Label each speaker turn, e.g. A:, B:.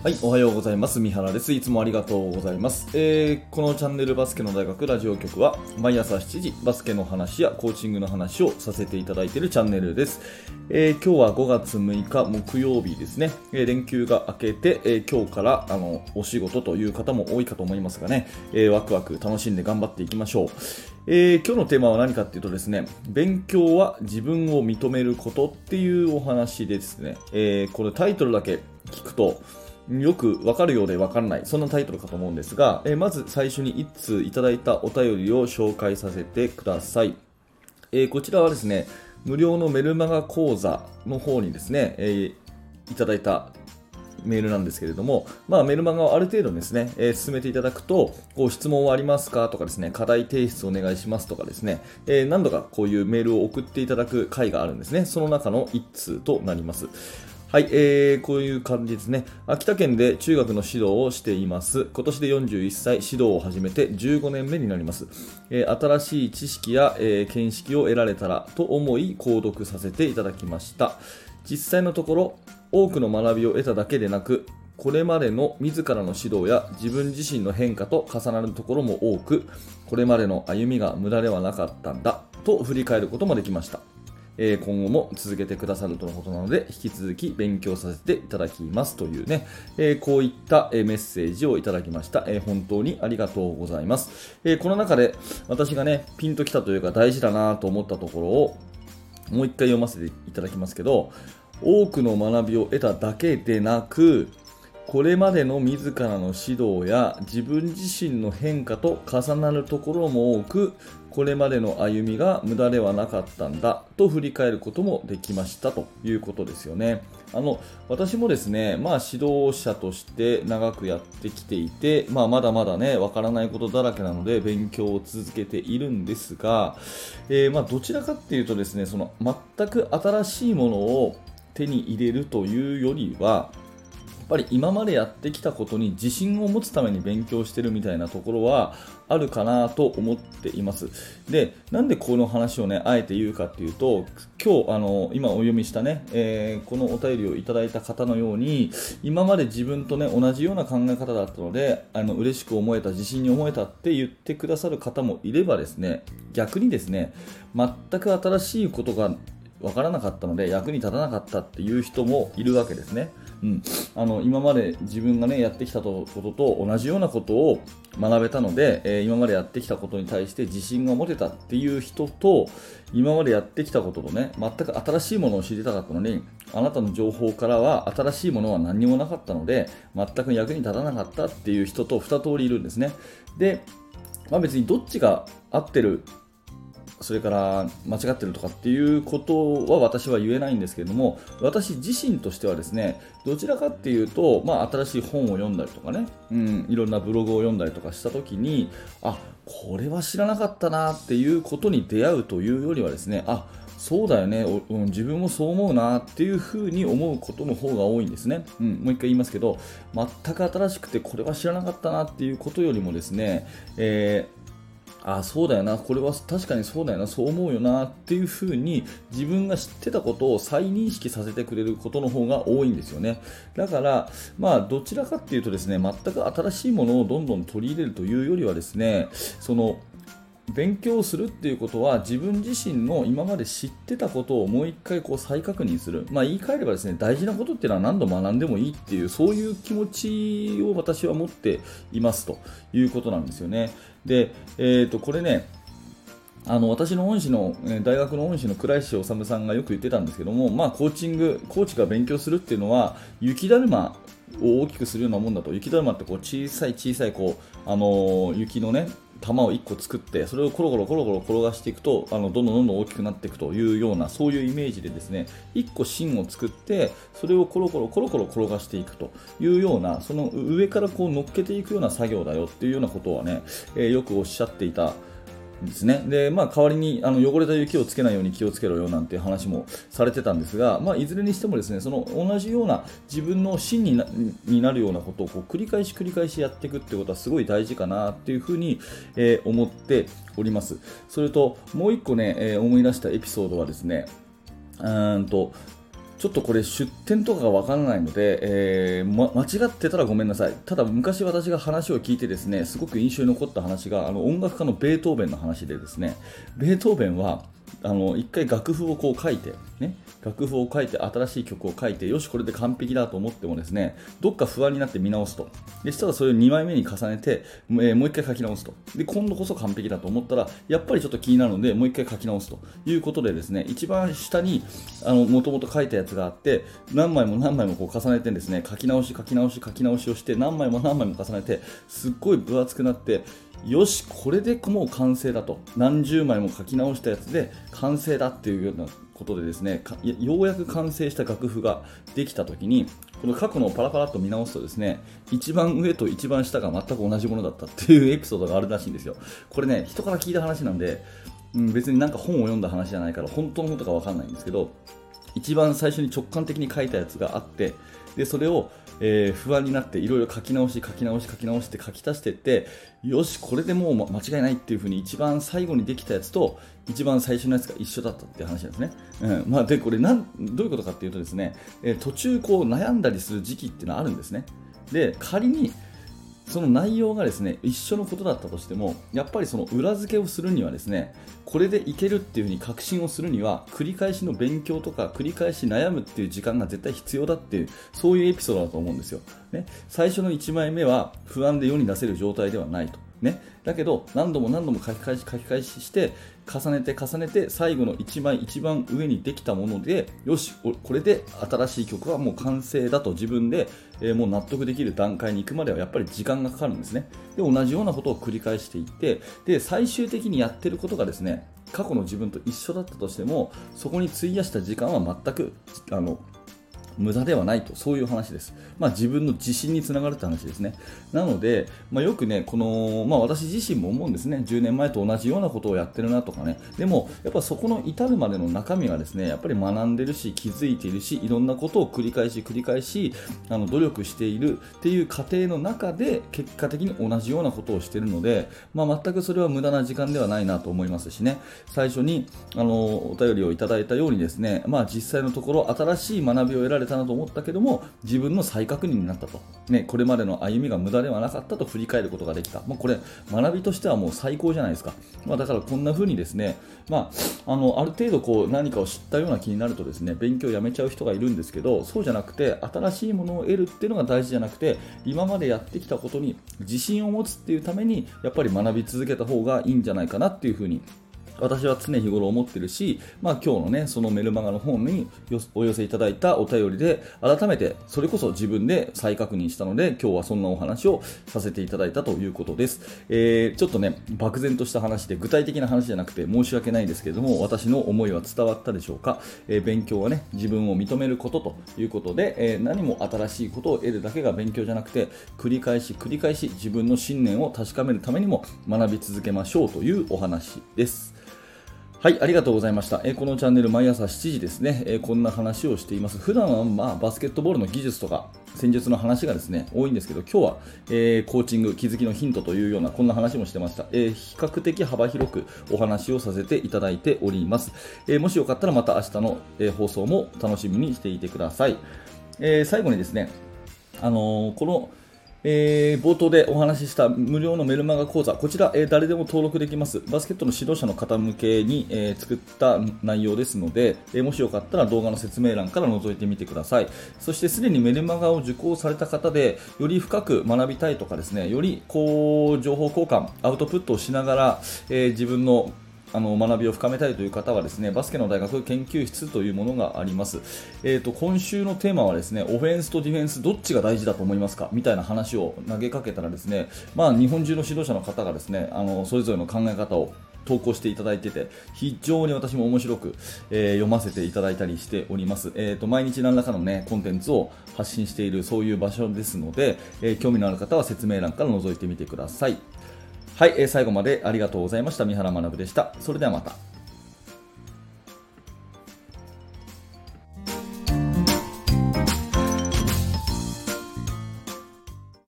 A: はい、おはようございます。三原です。いつもありがとうございます。えーこのチャンネルバスケの大学ラジオ局は毎朝7時バスケの話やコーチングの話をさせていただいているチャンネルです。えー今日は5月6日木曜日ですね。えー連休が明けて、え今日からあのお仕事という方も多いかと思いますがね、えワクワク楽しんで頑張っていきましょう。え今日のテーマは何かっていうとですね、勉強は自分を認めることっていうお話ですね。えこれタイトルだけ聞くと、よくわかるようでわからない、そんなタイトルかと思うんですが、えーまず最初に1通いただいたお便りを紹介させてください。えーこちらはですね、無料のメルマガ講座の方にですね、えーいただいたメールなんですけれども、まあ、メルマガをある程度ですね、えー進めていただくと、こう質問はありますかとかですね、課題提出お願いしますとかですね、えー何度かこういうメールを送っていただく回があるんですね。その中の1通となります。はい、えー、こういう感じですね。秋田県で中学の指導をしています。今年で41歳、指導を始めて15年目になります。えー新しい知識や、えー見識を得られたらと思い、購読させていただきました。実際のところ、多くの学びを得ただけでなく、これまでの自らの指導や自分自身の変化と重なるところも多く、これまでの歩みが無駄ではなかったんだと振り返ることもできました。えー今後も続けてくださるとのことなので、引き続き勉強させていただきますというね、えーこういったメッセージをいただきました。えー本当にありがとうございます。えこの中で私がね、ピンときたというか大事だなと思ったところを、もう一回読ませていただきますけど、多くの学びを得ただけでなく、これまでの自らの指導や自分自身の変化と重なるところも多く、これまでの歩みが無駄ではなかったんだと振り返ることもできましたということですよね。あの私もですね、まあ、指導者として長くやってきていて、まあ、まだまだね、わからないことだらけなので勉強を続けているんですが、えーまあ、どちらかっていうとですね、その全く新しいものを手に入れるというよりは、ぱり今までやってきたことに自信を持つために勉強してるみたいなところはあるかなと思っています。で、なんでこの話をね、あえて言うかっていうと、今日、あの、今お読みしたね、えーこのお便りをいただいた方のように、今まで自分とね、同じような考え方だったので、あの、嬉しく思えた、自信に思えたって言ってくださる方もいればですね、逆にですね、全く新しいことが分からなかったので役に立たなかったっていう人もいるわけですね。うん、あの今まで自分が、ね、やってきたことと同じようなことを学べたので、えー今までやってきたことに対して自信が持てたっていう人と今までやってきたこととね全く新しいものを知りたかったのにあなたの情報からは新しいものは何にもなかったので全く役に立たなかったっていう人と2通りいるんですね。で、まあ、別にどっちが合ってるそれから間違ってるとかっていうことは私は言えないんですけれども私自身としてはですねどちらかっていうと、まあ、新しい本を読んだりとかね、うん、いろんなブログを読んだりとかした時にあこれは知らなかったなっていうことに出会うというよりはですねあそうだよね、うん自分もそう思うなっていうふうに思うことの方が多いんですね、うん、もう一回言いますけど全く新しくてこれは知らなかったなっていうことよりもですね、えーあそうだよな、これは確かにそうだよな、そう思うよなっていうふうに自分が知ってたことを再認識させてくれることの方が多いんですよね。だから、まあ、どちらかっていうとですね、全く新しいものをどんどん取り入れるというよりはですね、その勉強するっていうことは自分自身の今まで知ってたことをもう一回こう再確認する、まあ、言い換えればですね大事なことっていうのは何度学んでもいいっていうそういう気持ちを私は持っていますということなんですよね。で、えー、とこれねあの私の恩師のえ大学の恩師の倉石治さんがよく言ってたんですけども、まあ、コーチングコーチが勉強するっていうのは雪だるまを大きくするようなもんだと雪だるまってこう小さい小さいこう、あのー雪のね玉を1個作ってそれをコロコロコロコロ転がしていくとあのどんどんどんどん大きくなっていくというようなそういうイメージでですね1個芯を作ってそれをコロコロコロコロ転がしていくというようなその上からこう乗っけていくような作業だよっていうようなことはね、えーよくおっしゃっていたですね。で、まあ、代わりにあの汚れた雪をつけないように気をつけろよなんて話もされてたんですが、まあ、いずれにしてもですね、その同じような自分の芯になになるようなことをこう繰り返し繰り返しやっていくってことはすごい大事かなっていうふうに、えー思っております。それと、もう一個ね、えー思い出したエピソードはですね、うんと、ちょっとこれ出典とかがわからないので、えーま、間違ってたらごめんなさい。ただ昔私が話を聞いてですね、すごく印象に残った話が、あの音楽家のベートーベンの話でですね、ベートーベンはあの一回楽譜をこう書いて、ね、楽譜を書いて新しい曲を書いてよしこれで完璧だと思ってもですねどっか不安になって見直すと。でしたらそれを2枚目に重ねて、え、もう一回書き直すと。で今度こそ完璧だと思ったらやっぱりちょっと気になるのでもう一回書き直すと。いうことでですね一番下にもともと書いたやつがあって何枚も何枚もこう重ねてですね書き直し書き直し書き直しをして何枚も何枚も重ねてすっごい分厚くなってよし、これでもう完成だと、何十枚も書き直したやつで完成だっていうようなことでですねようやく完成した楽譜ができたときにこの過去のパラパラっと見直すとですね一番上と一番下が全く同じものだったっていうエピソードがあるらしいんですよ。これね人から聞いた話なんで、うん、別になんか本を読んだ話じゃないから本当のことか分かんないんですけど一番最初に直感的に書いたやつがあってでそれをえー、不安になっていろいろ書き直し書き直し書き直して書き足していってよしこれでもう間違いないっていう風に一番最後にできたやつと一番最初のやつが一緒だったっていう話なんですね、うん。まあ、でこれなんどういうことかっていうとですね、えー、途中こう悩んだりする時期っていうのはあるんですね。で仮にその内容がですね一緒のことだったとしてもやっぱりその裏付けをするにはですねこれでいけるっていうふうに確信をするには繰り返しの勉強とか繰り返し悩むっていう時間が絶対必要だっていうそういうエピソードだと思うんですよ、ね、最初の1枚目は不安で世に出せる状態ではないと。ね、だけど何度も何度も書き返し書き返しして重ねて重ねて最後の1枚一番上にできたものでよしこれで新しい曲はもう完成だと自分で、えー、もう納得できる段階に行くまではやっぱり時間がかかるんですね。で同じようなことを繰り返していってで最終的にやってることがですね過去の自分と一緒だったとしてもそこに費やした時間は全くあの無駄ではないと、そういう話です。まあ、自分の自信につながるって話ですね。なので、まあ、よくね、この、まあ、私自身も思うんですね、10年前と同じようなことをやってるなとかね、でも、やっぱそこの至るまでの中身はですね、やっぱり学んでるし、気づいているし、いろんなことを繰り返し繰り返し、あの努力しているっていう過程の中で、結果的に同じようなことをしているので、まあ、全くそれは無駄な時間ではないなと思いますしね、最初にあのお便りをいただいたようにですね、まあ、実際のところ、新しい学びを得られたなと思ったけども自分の再確認になったと、ね、これまでの歩みが無駄ではなかったと振り返ることができた、まあ、これ学びとしてはもう最高じゃないですか、まあ、だからこんな風にですね、まあ、あのある程度こう何かを知ったような気になるとですね勉強をやめちゃう人がいるんですけどそうじゃなくて新しいものを得るっていうのが大事じゃなくて今までやってきたことに自信を持つっていうためにやっぱり学び続けた方がいいんじゃないかなっていう風に私は常日頃思ってるし、まあ、今日のね、そのメルマガの本にお寄せいただいたお便りで、改めてそれこそ自分で再確認したので、今日はそんなお話をさせていただいたということです。えー、ちょっとね、漠然とした話で、具体的な話じゃなくて申し訳ないですけれども、私の思いは伝わったでしょうか。えー、勉強はね、自分を認めることということで、えー、何も新しいことを得るだけが勉強じゃなくて、繰り返し繰り返し自分の信念を確かめるためにも学び続けましょうというお話です。はい、ありがとうございました。えー、このチャンネル、毎朝7時ですね、えー、こんな話をしています。普段は、まあ、バスケットボールの技術とか、戦術の話がですね、多いんですけど、今日は、えー、コーチング、気づきのヒントというような、こんな話もしてました。え比較的幅広くお話をさせていただいております。えもしよかったらまた明日の、え放送も楽しみにしていてください。え最後にですね、あのこの、えー、冒頭でお話しした無料のメルマガ講座、こちら、えー、誰でも登録できます。バスケットの指導者の方向けに、えー、作った内容ですので、えもしよかったら動画の説明欄から覗いてみてください。そしてすでにメルマガを受講された方で、より深く学びたいとかですね、よりこう情報交換、アウトプットをしながら、え自分のあの学びを深めたいという方はですねバスケの大学研究室というものがあります、えーと、今週のテーマはですねオフェンスとディフェンスどっちが大事だと思いますか？みたいな話を投げかけたらですね、まあ、日本中の指導者の方がですねあのそれぞれの考え方を投稿していただいてて非常に私も面白く、えー、読ませていただいたりしております、えーと、毎日何らかの、ね、コンテンツを発信しているそういう場所ですので、えー、興味のある方は説明欄から覗いてみてください。はい、えー、最後までありがとうございました。三原学でした。それではまた。